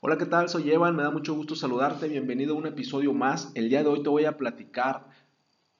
Hola, ¿qué tal? Soy Evan, me da mucho gusto saludarte, bienvenido a un episodio más. El día de hoy te voy a platicar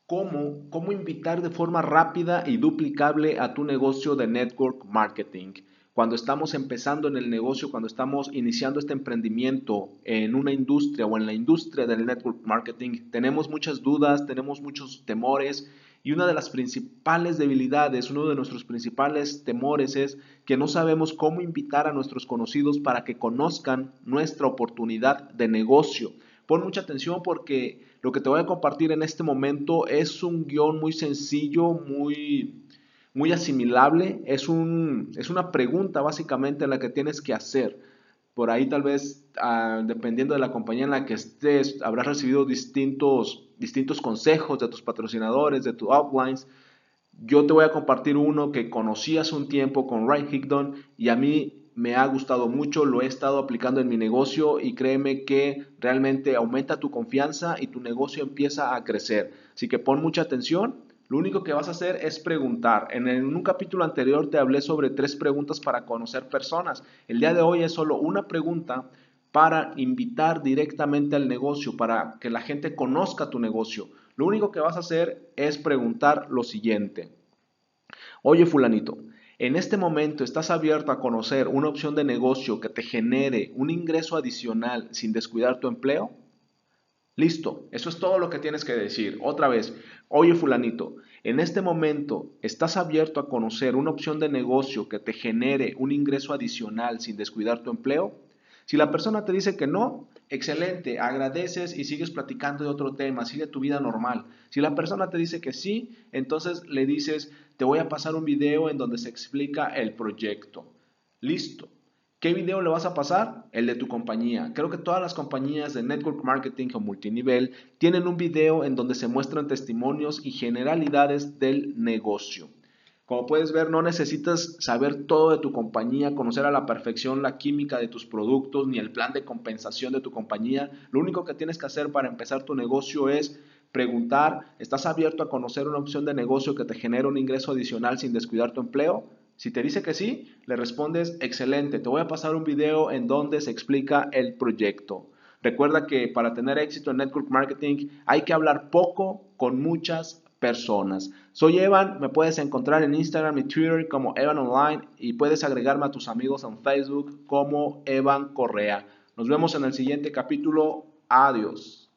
cómo, cómo invitar de forma rápida y duplicable a tu negocio de network marketing. Cuando estamos empezando en el negocio, cuando estamos iniciando este emprendimiento en una industria o en la industria del network marketing, tenemos muchas dudas, tenemos muchos temores y una de las principales debilidades, uno de nuestros principales temores es que no sabemos cómo invitar a nuestros conocidos para que conozcan nuestra oportunidad de negocio. Pon mucha atención porque lo que te voy a compartir en este momento es un guion muy sencillo, muy, muy asimilable. Es, un, es una pregunta básicamente la que tienes que hacer. Por ahí tal vez, ah, dependiendo de la compañía en la que estés, habrás recibido distintos, distintos consejos de tus patrocinadores, de tus outlines. Yo te voy a compartir uno que conocí hace un tiempo con Ryan Higdon y a mí me ha gustado mucho, lo he estado aplicando en mi negocio y créeme que realmente aumenta tu confianza y tu negocio empieza a crecer. Así que pon mucha atención lo único que vas a hacer es preguntar. En, un capítulo anterior te hablé sobre tres preguntas para conocer personas. El día de hoy es solo una pregunta para invitar directamente al negocio, para que la gente conozca tu negocio. Lo único que vas a hacer es preguntar lo siguiente. Oye fulanito, en este momento estás abierto a conocer una opción de negocio que te genere un ingreso adicional sin descuidar tu empleo? Listo, eso es todo lo que tienes que decir. Otra vez, oye fulanito, en este momento estás abierto a conocer una opción de negocio que te genere un ingreso adicional sin descuidar tu empleo. Si la persona te dice que no, excelente, agradeces y sigues platicando de otro tema, sigue tu vida normal. Si la persona te dice que sí, entonces le dices, te voy a pasar un video en donde se explica el proyecto. Listo. ¿Qué video le vas a pasar? El de tu compañía. Creo que todas las compañías de network marketing o multinivel tienen un video en donde se muestran testimonios y generalidades del negocio. Como puedes ver, no necesitas saber todo de tu compañía, conocer a la perfección la química de tus productos ni el plan de compensación de tu compañía. Lo único que tienes que hacer para empezar tu negocio es preguntar, ¿estás abierto a conocer una opción de negocio que te genere un ingreso adicional sin descuidar tu empleo? Si te dice que sí, le respondes, excelente, te voy a pasar un video en donde se explica el proyecto. Recuerda que para tener éxito en Network Marketing hay que hablar poco con muchas personas. Soy Evan, me puedes encontrar en Instagram y Twitter como Evan Online y puedes agregarme a tus amigos en Facebook como Evan Correa. Nos vemos en el siguiente capítulo. Adiós.